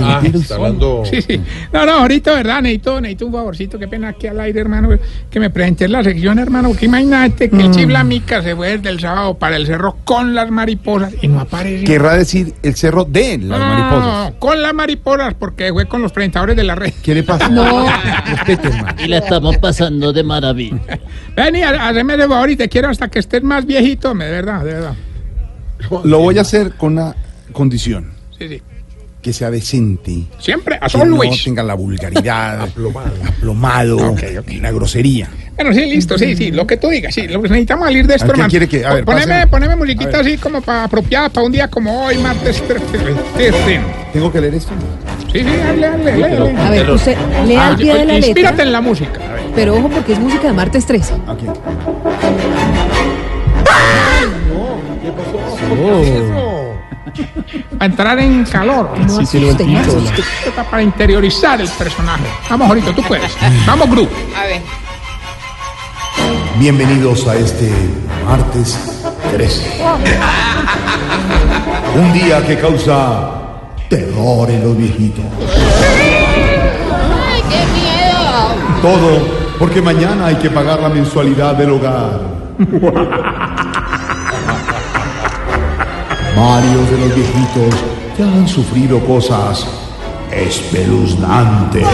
Ah, está hablando. Sí, sí. No, no, ahorita, ¿verdad? Necesito, necesito un favorcito, qué pena aquí al aire, hermano, que me presentes la sección, hermano, porque imagínate que el Chiflamica se fue desde el sábado para el cerro con las mariposas y no aparece. Querrá decir el cerro de las No, no, no, mariposas. no, con las mariposas, porque fue con los presentadores de la red. ¿Qué le pasa? No. Y la estamos pasando de maravilla. Ven y ha- hazme el favor y te quiero hasta que estés más viejito, de verdad, de verdad. Lo voy a hacer con una condición. Sí, sí. Que sea decente. Siempre, a Que no always. tenga la vulgaridad. aplomado. la grosería. Bueno, sí, listo, sí, sí, lo que tú digas, sí, lo que necesitamos salir de esto, ¿A qué hermano. quiere que- a ver, poneme, poneme musiquita A ver. así como para apropiada para un día como hoy, martes 13. ¿Tengo que leer esto? Sí, sí, hable, hable, hable. A ver, usted lea Ah, al pie de la inspírate letra, en la música. pero ojo porque es música de martes 13. Aquí. Para entrar en calor. No asuste, no asuste. Esto está para interiorizar el personaje. Vamos, ahorita, tú puedes. Vamos, Gru. Bienvenidos a este martes 13. Un día que causa terror en los viejitos. ¡Ay, qué miedo! Todo porque mañana hay que pagar la mensualidad del hogar. Varios de los viejitos ya han sufrido cosas espeluznantes.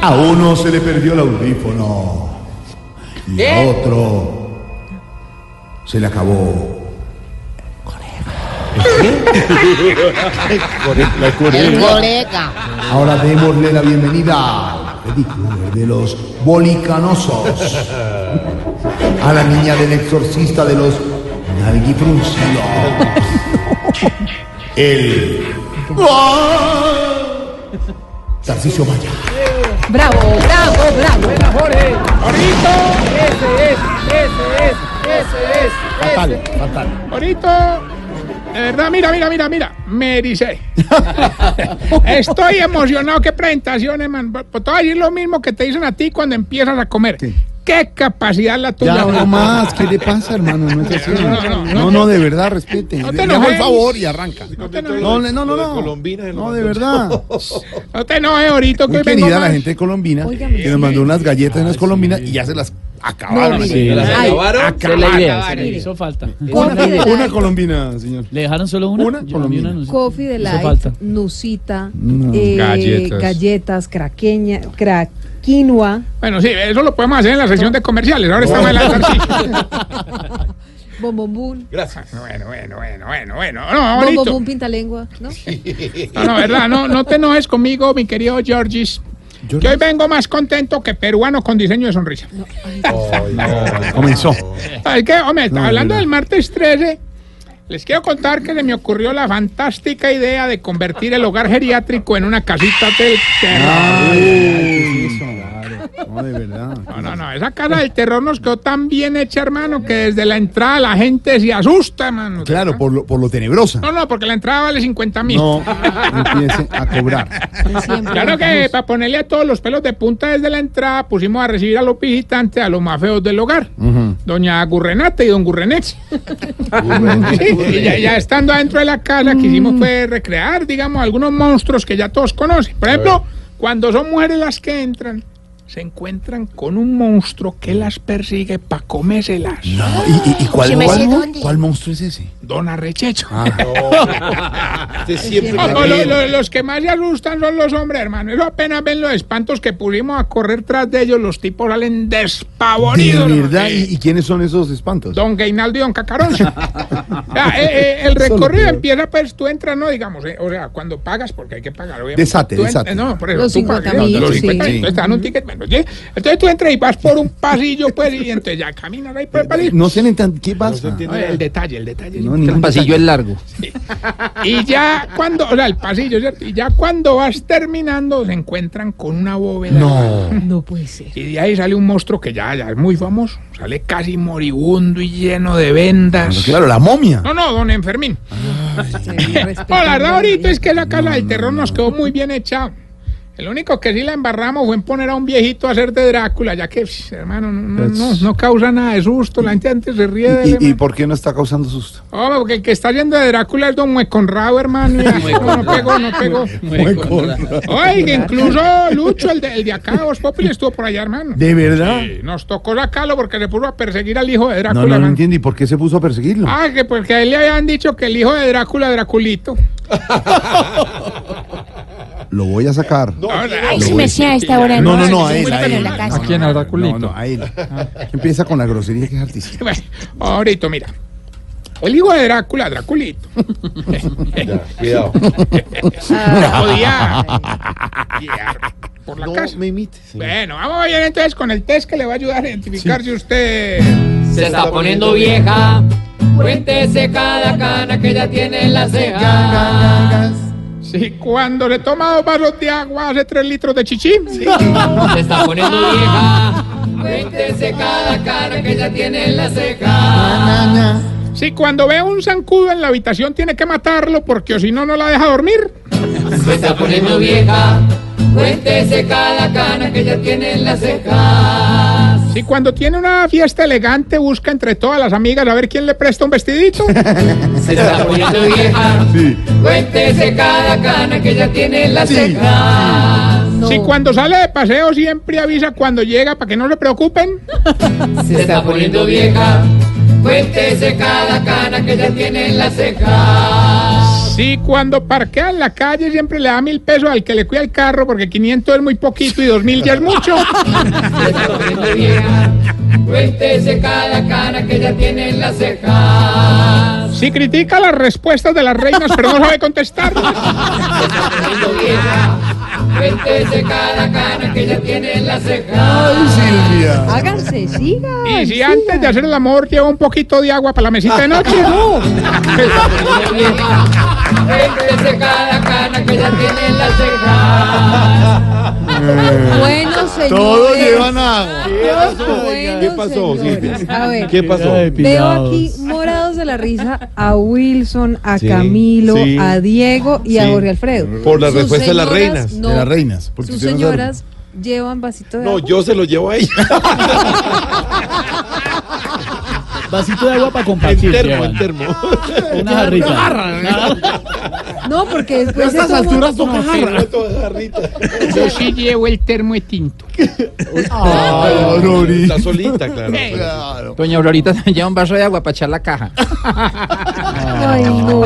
A uno se le perdió el audífono y a otro se le acabó. ¡El colega! Ahora démosle la bienvenida al pedicure de los bolicanosos. A la niña del exorcista de los nalguifruncidos. El... Tarcisio Maya. Bravo, bravo, bravo. Ahorita. Ese es, ese es, ese es. Fatal, fatal. Ahorita. De verdad, mira, mira, mira, mira. Me ericé. Estoy emocionado. Qué presentaciones, man. Pues Te voy a decir lo mismo que te dicen a ti cuando empiezas a comer. ¿Qué? Qué capacidad la tuya. Ya no más, ¿qué le pasa, hermano? No es así. No, no, no, No, no, de verdad, respete. No te enojes. favor y arranca. No. No, no, no, no. No, de verdad. No te enojes ahorita que vengo querida la gente de Colombina que nos mandó unas galletas unas colombinas y ya se las acabaron. No, así. mire. Ay, Esa es la idea, Acabar. se le hizo falta. Una, colombina, señor. ¿Le dejaron solo una? Una Yo colombina. no. Coffee de falta. Nusita, No. eh, Galletas. galletas, craqueña, cra, quinoa, Bueno, sí, eso lo podemos hacer en la sección de comerciales. Ahora estamos en la ejercicio. bombombún, Bueno, bueno, bueno, bueno, bueno. No, bombombún pintalengua, ¿no? No, no, verdad, no, no te enojes conmigo, mi querido Georgis. Que hoy vengo más contento que peruano con diseño de sonrisa. Comenzó. ¿Sabes qué? Hombre, No, hablando no. del martes 13, les quiero contar que se me ocurrió la fantástica idea de convertir el hogar geriátrico en una casita del terror. Ay, eso. No, de verdad. No, no, no, esa casa del terror nos quedó tan bien hecha, hermano, que desde la entrada la gente se asusta, hermano. Claro, por lo, por lo tenebrosa. No, no, porque la entrada vale 50 mil. No empiece a cobrar. Siempre Claro que para ponerle a todos los pelos de punta desde la entrada pusimos a recibir a los visitantes, a los más feos del hogar. Doña Gurrenate y don Gurrenex. Sí, y ya, ya estando adentro de la casa quisimos pues, recrear, digamos, algunos monstruos que ya todos conocen. Por ejemplo, cuando son mujeres las que entran, se encuentran con un monstruo que las persigue para comérselas. No, ¿y, y, y cuál, cuál, cuál monstruo es ese? Don Arrechecho. Siempre No, no, lo- lo- los que más se asustan son los hombres, hermano. Eso apenas ven los espantos que pusimos a correr tras de ellos, los tipos salen De despavoridos. hermano. verdad. Sí. ¿Y, y quiénes son esos espantos? Don Gainaldo y Don Cacarón. Ah, eh, eh, el recorrido empieza, pues tú entras, no digamos, eh, o sea, cuando pagas, porque hay que pagar, obviamente. Desate, Tú desate. No, por eso, Los tú 50 pagas, mil, los sí. 50 mil, Sí. entonces te dan un ticket, ¿sí? Entonces tú entras y vas por un pasillo, pues, y entonces ya caminas ahí por el pasillo. No se le entiende. ¿Qué pasa? No, el detalle, el detalle. No, sí. pasillo es largo. Y ya cuando, o sea, el pasillo, ¿cierto? Y ya cuando vas terminando, se encuentran con una bóveda. No. No puede ser. Y de ahí sale un monstruo que ya, ya es muy famoso. Sale casi moribundo y lleno de vendas. Pero Claro, la momia. No, no, don Enfermín. No, la verdad muy ahorita es que la casa del terror nos quedó muy bien hecha. El único que sí la embarramos fue en poner a un viejito a hacer de Drácula, ya que, pff, hermano, no, no, no, no causa nada de susto. La gente antes se ríe de ¿Y, y por qué no está causando susto? Hombre, porque el que está yendo de Drácula es Don Mueconrado, hermano. y- no, no pegó, no pegó. Oiga, incluso Lucho, el de, el de acá, Vos Populi, estuvo por allá, hermano. ¿De verdad? Sí, nos tocó sacarlo porque se puso a perseguir al hijo de Drácula. No, no, entiendo. ¿Y por qué se puso a perseguirlo? Ah, que porque a él le habían dicho que el hijo de Drácula, Draculito. Lo voy a sacar. Ay, si me sea a esta hora. No, no, no, no, a él, a él. en la casa. ¿A quién? A No, no, a él. Empieza con la grosería que es altísima. Bueno, ahorita, mira. El hijo de Drácula, Draculito. Cuidado. Podía guiar por la No casa. me imites. Bueno, vamos bien entonces con el test que le va a ayudar a identificar si usted. Se está poniendo vieja. Cuéntese cada cana que ya tiene en la ceja. Si cuando le toma dos vasos de agua hace tres litros de chichi. Se está poniendo vieja. Cuéntese cada cana que ya tiene en la ceja. Si cuando ve un zancudo en la habitación tiene que matarlo porque o si no, no la deja dormir. Se está poniendo vieja. Cuéntese cada cana que ya tiene en la ceja. Si cuando tiene una fiesta elegante busca entre todas las amigas a ver quién le presta un vestidito. Se está poniendo vieja. Cuéntese cada cana que ya tiene en la ceja. No. Si cuando sale de paseo siempre avisa cuando llega para que no se preocupen. Se está poniendo vieja. Cuéntese cada cana que ya tiene en la ceja. Si cuando parquea en la calle siempre le da mil pesos al que le cuida el carro porque 500 es muy poquito y 2000 ya es mucho. Cuéntese cada cana que ya tiene en la ceja. Si critica las respuestas de las reinas pero no sabe contestarlas. Cuéntese cada cana que ya tiene en la ceja. Silvia. Háganse, sigan. Y si sigan. antes de hacer el amor lleva un poquito de agua para la mesita de noche. Vieja. Cuéntese cada cana que ya tiene en la ceja. Bueno, señores. Todos llevan agua. Bueno, ¿Qué pasó, señores. A ver. ¿Qué pasó? Veo aquí morados de la risa a Wilson, a Sí, Camilo, sí. a Diego y a Sí. Jorge Alfredo. Por la Sus respuesta de las señoras, reinas. no, De las reinas. Porque sus no señoras llevan vasito de No, agua. yo se lo llevo a ella. Vasito de agua para En compartir. termo, en termo. Una jarrita. No, porque después se Estas toma- alturas toca jarra. Yo sí llevo el termo de tinto. Ay, Aurori. Está solita, claro. Doña Aurorita lleva un vaso de agua para echar la caja. Ay, no.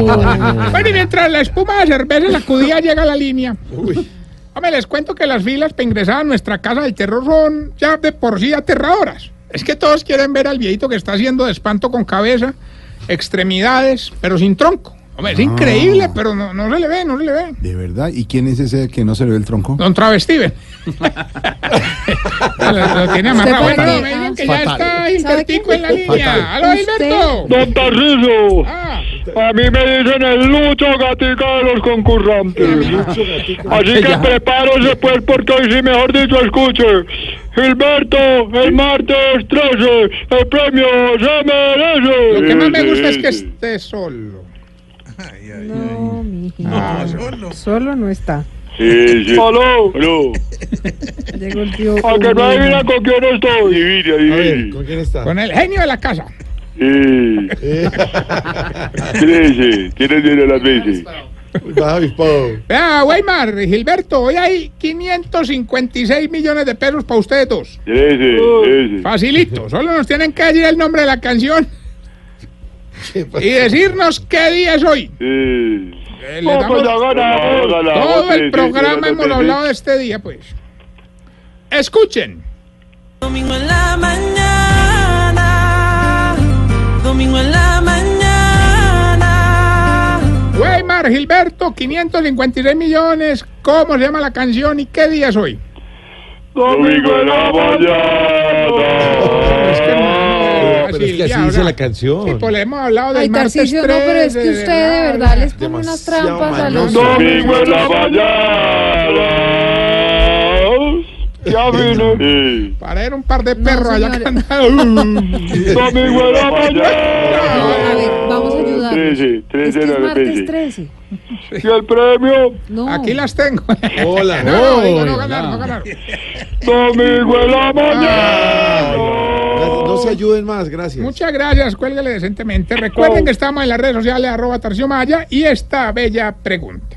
Bueno, y mientras la espuma de cerveza sacudía llega a la línea. Hombre, les cuento que las filas para ingresar a nuestra casa del terror son ya de por sí aterradoras. Es que todos quieren ver al viejito que está haciendo de espanto con cabeza, extremidades, pero sin tronco. Hombre, es increíble, pero no, no se le ve, no se le ve. ¿De verdad? ¿Y quién es ese que no se le ve el tronco? Don Travestiven. lo, lo tiene amarrado. ¿Usted Bueno, me dicen que Fatal. ya está ¿Sabe Gilbertico en la línea. ¡Aló, Gilberto! Don Tarciso, Ah, a mí me dicen el Lucho Gatica de los concursantes. Así que prepárese pues porque hoy sí, mejor dicho, escuche. Gilberto, el martes 13, el premio se merece. lo que más me gusta es que esté solo. No, mija. Solo no está. Sí, sí. Aló. Aló. Llegó el tío. A que no adivina con quién estoy. Adivine, A ver, adivine. ¿con quién está? Con el genio de la casa. Sí. 13, tienes bien a las veces. Avispado. Vea, Weimar, Gilberto, hoy hay 556 millones de pesos para ustedes dos. 13, 13. Facilito, solo nos tienen que decir el nombre de la canción y decirnos qué día es hoy. Sí. Eh, damos- pues todo el programa hemos hablado de este día, pues. Escuchen. Domingo en la mañana, domingo en la mañana. Oscar Gilberto, 556 millones. ¿Cómo se llama la canción y qué día es hoy? Domingo en la Es que mañana. no, Pero es que así dice ahora- la canción. Sí, pues le hemos hablado del Ay, martes no, pero es que 13, usted de verdad les pone unas trampas a los... Domingo en la mañana. Ya vine. Para ver un par de No, perros allá cantando. Domingo la A ver, mañana. vamos a ayudar. 13, Es 13 que de es martes 13. 13. ¿Y el premio? No. Aquí las tengo. Hola. No, no, ganaron, no ganaron. Domingo la mañana. No se ayuden más, gracias. Muchas gracias, cuélguele decentemente. Recuerden que estamos en las redes sociales, arroba Tarcio Maya, y esta bella pregunta.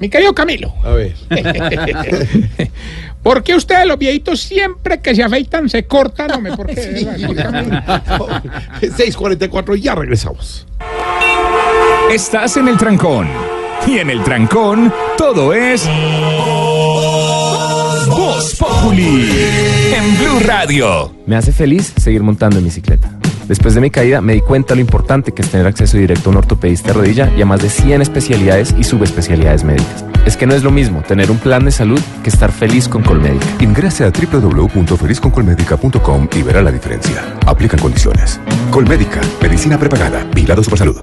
Mi querido Camilo, A ver. ¿por qué ustedes los viejitos siempre que se afeitan se cortan? Hombre, ¿por qué? Camilo? 6:44, ya regresamos. Estás en el trancón. Y en el trancón, todo es. Voz Populi. En Blue Radio. Me hace feliz seguir montando en bicicleta. Después de mi caída me di cuenta lo importante que es tener acceso directo a un ortopedista de rodilla y a más de 100 especialidades y subespecialidades médicas. Es que no es lo mismo tener un plan de salud que estar feliz con Colmédica. Ingrese a www.felizconcolmedica.com y verá la diferencia. Aplican condiciones. Colmédica, medicina prepagada, vigilado salud.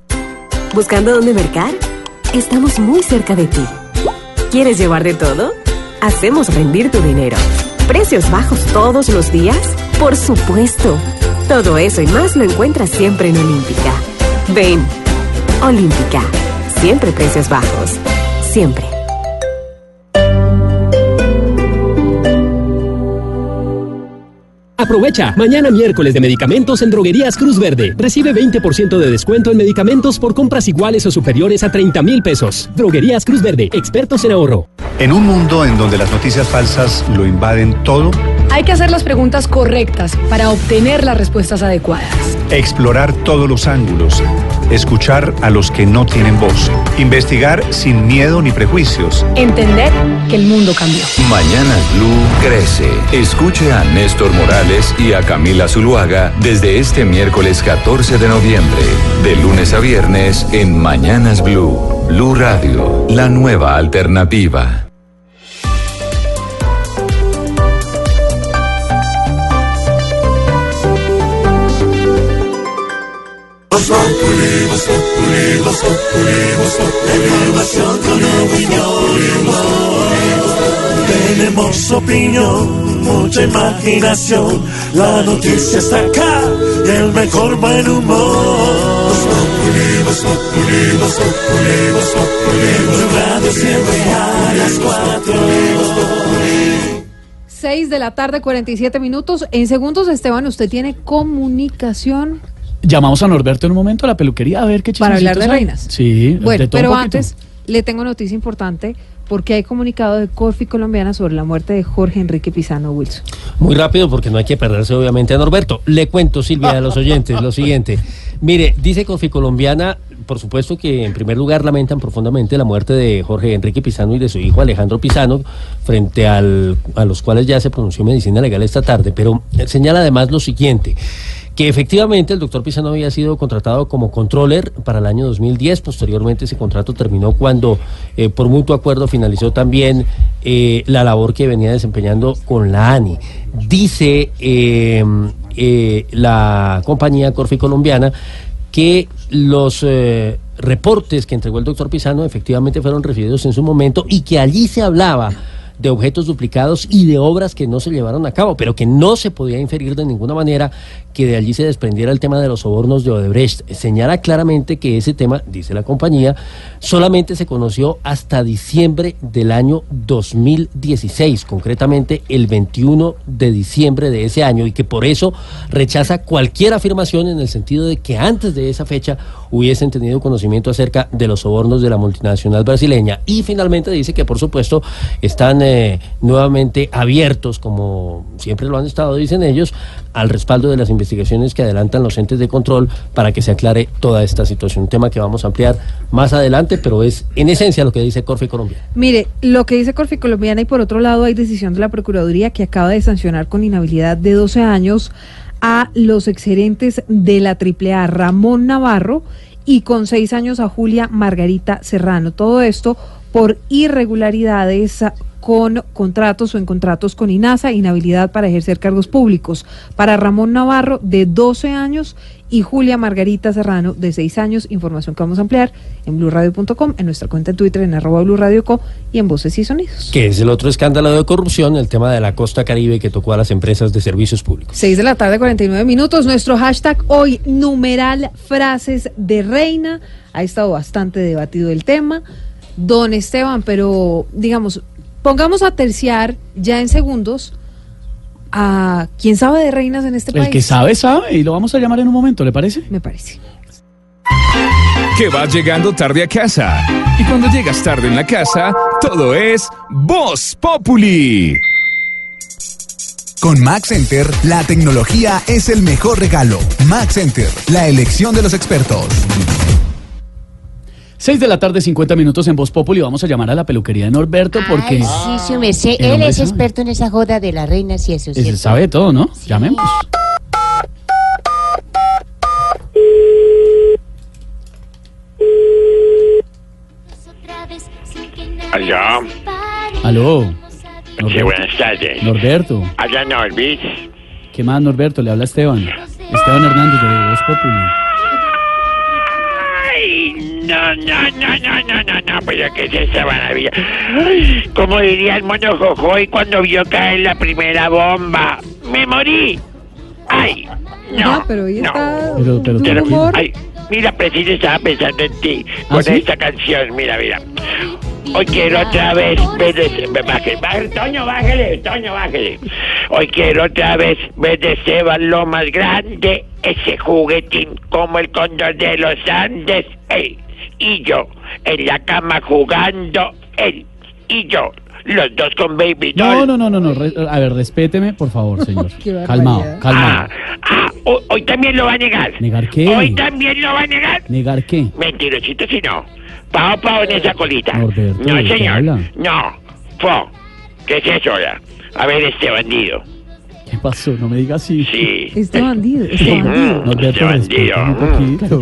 ¿Buscando dónde mercar? Estamos muy cerca de ti. ¿Quieres llevar de todo? Hacemos rendir tu dinero. ¿Precios bajos todos los días? Por supuesto. Todo eso y más lo encuentras siempre en Olímpica. Ven. Olímpica. Siempre precios bajos. Siempre. Aprovecha, mañana miércoles de medicamentos en Droguerías Cruz Verde. Recibe 20% de descuento en medicamentos por compras iguales o superiores a 30 mil pesos. Droguerías Cruz Verde, expertos en ahorro. En un mundo en donde las noticias falsas lo invaden todo, Hay que hacer las preguntas correctas para obtener las respuestas adecuadas. explorar todos los ángulos, escuchar a los que no tienen voz, investigar sin miedo ni prejuicios. Entender que el mundo cambió. Mañana Blue crece. Escuche a Néstor Morales y a Camila Zuluaga desde este miércoles 14 de noviembre, de lunes a viernes en Mañanas Blue. Blue Radio, la nueva alternativa. Tenemos opinión, mucha imaginación. La noticia está acá y el mejor buen humor. Radio siempre a las cuatro. 6 de la tarde, 47 minutos. En segundos, Esteban, usted tiene comunicación Llamamos a Norberto en un momento a la peluquería a ver qué para hablar de hay. reinas. Sí, Bueno, de todo pero antes le tengo noticia importante porque hay comunicado de Corfi Colombiana sobre la muerte de Jorge Enrique Pizano Wilson. Muy rápido porque no hay que perderse obviamente a Norberto. Le cuento, Silvia, a los oyentes lo siguiente. Mire, dice Confi Colombiana, por supuesto que en primer lugar lamentan profundamente la muerte de Jorge Enrique Pizano y de su hijo Alejandro Pizano, frente al, a los cuales ya se pronunció medicina legal esta tarde, pero señala además lo siguiente que efectivamente el doctor Pizano había sido contratado como controller para el año 2010. Posteriormente ese contrato terminó cuando eh, por mutuo acuerdo finalizó también eh, la labor que venía desempeñando con la ANI. Dice eh, la compañía Corfi colombiana que los reportes que entregó el doctor Pizano efectivamente fueron recibidos en su momento y que allí se hablaba de objetos duplicados y de obras que no se llevaron a cabo, pero que no se podía inferir de ninguna manera que de allí se desprendiera el tema de los sobornos de Odebrecht. Señala claramente que ese tema, dice la compañía, solamente se conoció hasta diciembre del año 2016, concretamente el 21 de diciembre de ese año, y que por eso rechaza cualquier afirmación en el sentido de que antes de esa fecha hubiesen tenido conocimiento acerca de los sobornos de la multinacional brasileña. Y finalmente dice que por supuesto están eh, nuevamente abiertos, como siempre lo han estado, dicen ellos, al respaldo de las investigaciones que adelantan los entes de control para que se aclare toda esta situación. Un tema que vamos a ampliar más adelante, pero es en esencia lo que dice Corfe Colombia. Mire, lo que dice Corfi Colombiana y por otro lado hay decisión de la Procuraduría que acaba de sancionar con inhabilidad de 12 años a los exgerentes de la AAA, Ramón Navarro, y con seis años a Julia Margarita Serrano. Todo esto por irregularidades con contratos o en contratos con INASA, inhabilidad para ejercer cargos públicos. Para Ramón Navarro, de 12 años, y Julia Margarita Serrano, de 6 años. Información que vamos a ampliar en blurradio.com, en nuestra cuenta en Twitter, en arroba blurradioco y en Voces y Sonidos. Que es el otro escándalo de corrupción, el tema de la costa caribe que tocó a las empresas de servicios públicos. 6 de la tarde, 49 minutos. Nuestro hashtag hoy, numeral frases de reina. Ha estado bastante debatido el tema. Don Esteban, pero digamos, pongamos a terciar ya en segundos a quién sabe de reinas en este El país. que sabe, sabe, y lo vamos a llamar en un momento, ¿le parece? Me parece. Que vas llegando tarde a casa. Y cuando llegas tarde en la casa, todo es Voz Populi. Con Mac Center, la tecnología es el mejor regalo. Mac Center, la elección de los expertos. 6 de la tarde, 50 minutos en Voz Populi. Vamos a llamar a la peluquería de Norberto porque sí, su merced. El Él es sabe. experto en esa joda de las reinas y eso, él ¿cierto? sabe todo, ¿no? Llamemos. Aló, Aló. sí, buenas tardes. Norberto. Habla Norbis. ¿Qué más, Norberto? Le habla Esteban. Esteban Hernández de Voz Populi. No, no, no, no, no, no, no, pero ¿qué es esta maravilla? Como diría el mono Jojoy cuando vio caer la primera bomba. ¡Me morí! ¡Ay! No, Ah, pero hoy no. está Pero- pero humor. Ay, mira, preciso estaba pensando en ti ¿Ah, con sí? esta canción. Mira, mira. Hoy quiero otra vez ver de... Bájale, bájale, Toño, bájale, Toño, bájale. Hoy quiero otra vez ver de Esteban lo más grande, ese juguetín como el cóndor de los Andes. Ey, y yo, en la cama jugando, él y yo, los dos con Baby No, Doll. no, no, no, no. re- a ver, respéteme, por favor, señor. Qué barbaridad. calmado, calmado. Ah, ho- hoy también lo va a negar. ¿Negar qué? Hoy también lo va a negar. ¿Negar qué? Mentirosito si no. Pao, pao en esa colita. Norberto, no, ¿de qué señor. habla? No. Fo. ¿Qué es eso ahora? A ver, este bandido. ¿Qué pasó? No me diga así. Sí. Este bandido, este Sí. bandido. Mm, Norberto, este bandido. un Mm. poquito.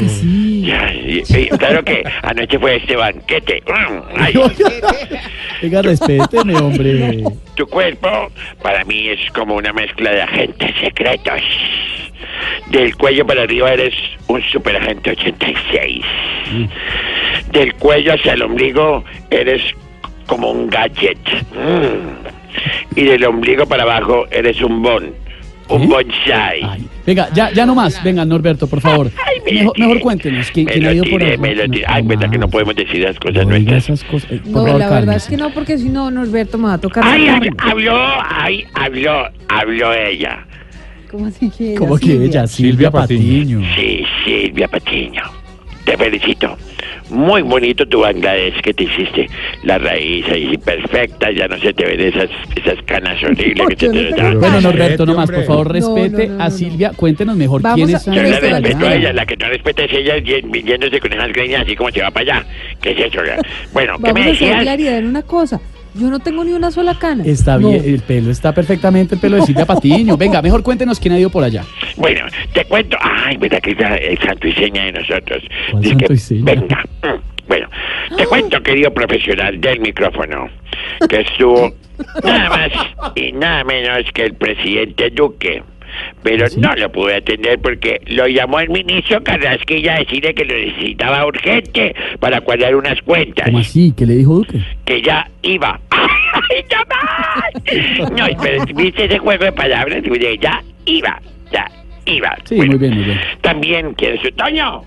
Ya, y- y- claro que anoche fue este banquete. Mm, ay, Venga, respéteme, hombre. tu cuerpo para mí es como una mezcla de agentes secretos. Del cuello para arriba eres un superagente 86. Del cuello hacia el ombligo eres como un gadget. Mm. Y del ombligo para abajo eres un bon. Un bonsai. Venga, ya, ya no más. Venga, Norberto, por favor. Mejor, mejor cuéntenos. ¿Quién, Me quién ha lo ido por tiré, ahí? me lo tiré. Ay, verdad que no podemos decir las cosas No nuestras. esas cosas. Eh, por No, favor, la verdad cálmese. es que no, porque si no, Norberto me va a tocar. Ay, ay, habló, ay, habló, habló ella. ¿Cómo así que ella, ¿Cómo que Silvia? ella? Silvia Patiño. Sí, Silvia Patiño. Te felicito. Muy bonito tu Bangladesh que te hiciste. La raíz ahí perfecta, ya no se te ven esas, esas canas horribles que se te dan. Bueno, Norberto, no más, por favor, No, respete no, no, a no. Silvia. Cuéntenos mejor Vamos quién a- es Yo le Silvia respeto a ella, la que no respeta es ella yéndose con esas greñas así como se va para allá. ¿Qué es eso? Bueno, ¿qué Vamos me a hacer decías? claridad en una cosa. Yo no tengo ni una sola cana. Está No. bien, el pelo está perfectamente el pelo de Silvia Patiño. Venga, mejor cuéntenos quién ha ido por allá. Bueno, te cuento. Ay, verdad que es la- el santo y seña de nosotros. ¿Cuál Dice santo y seña? Venga. mm, Bueno, te cuento, querido profesional del micrófono, que estuvo nada más y nada menos que el presidente Duque. Pero no lo pude atender porque lo llamó el ministro Carrasquilla a decirle que lo necesitaba urgente para cuadrar unas cuentas, ¿Cómo así? ¿Qué le dijo Duque? que ya iba. ¡Ay, no más! No, pero viste ese juego de palabras, ya iba, ya iba. Sí, muy bien, muy bien. También quiere su Toño.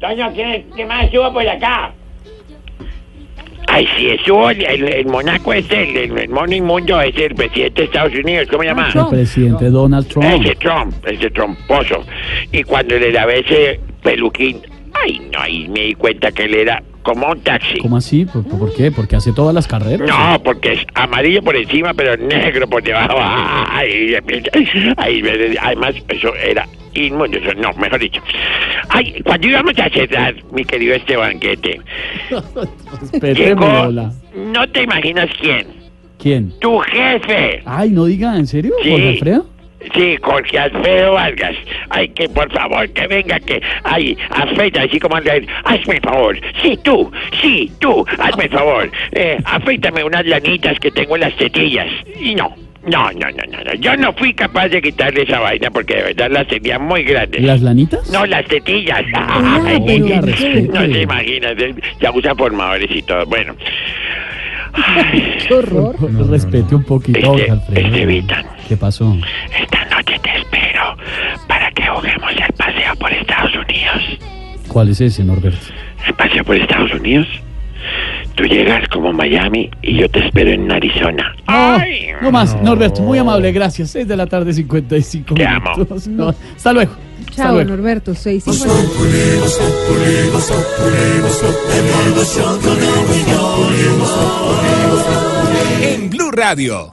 Toño, ¿quién, ¿qué más subo por acá? Ay, sí, eso, el, el, el monaco es el, el, el mono inmundo, es el presidente de Estados Unidos, ¿cómo se llama? El presidente Donald Trump. Ese Trump, ese tromposo. Y cuando le lavé ese peluquín, ay, no, ahí me di cuenta que él era como un taxi. ¿Cómo así? ¿Por, por qué? ¿Porque hace todas las carreras? No, porque es amarillo por encima, pero negro por debajo. Ay, además, eso era inmundo. Eso, no, mejor dicho. Ay, cuando íbamos a cerrar, mi querido este banquete, llegó, no te imaginas quién, ¿Quién? tu jefe. Ay, no diga, ¿en serio? Sí. ¿Jorge Alfredo? Sí, Jorge Alfredo Vargas. Ay, que por favor que venga, que. Ay, afeita, así como anda. Hazme el favor. Sí, tú, sí, tú, hazme el favor. Eh, afeítame unas lanitas que tengo en las tetillas. Y no. No, no, no, no, no. Yo no fui capaz de quitarle esa vaina porque de verdad las tenía muy grandes. ¿Las lanitas? No, las tetillas. Oiga, respete. no se imaginan. Ya usan formadores y todo. Bueno. Qué horror. Respete un poquito, Jorge Alfredo. Estevitan. ¿Qué pasó? Esta noche te espero para que juguemos el paseo por Estados Unidos. ¿Cuál es ese, Norberto? ¿El paseo por Estados Unidos? Tú llegas como Miami y yo te espero en Arizona. No, no más, Norberto, muy amable, gracias. 6 de la tarde, 55 Te amo. minutos. No, hasta luego. Hasta Chao, luego. Norberto, seis Voz cincuenta. Populi, Voz Populi, Voz Populi, Voz Populi, en la emoción con el millón. En Blue Radio.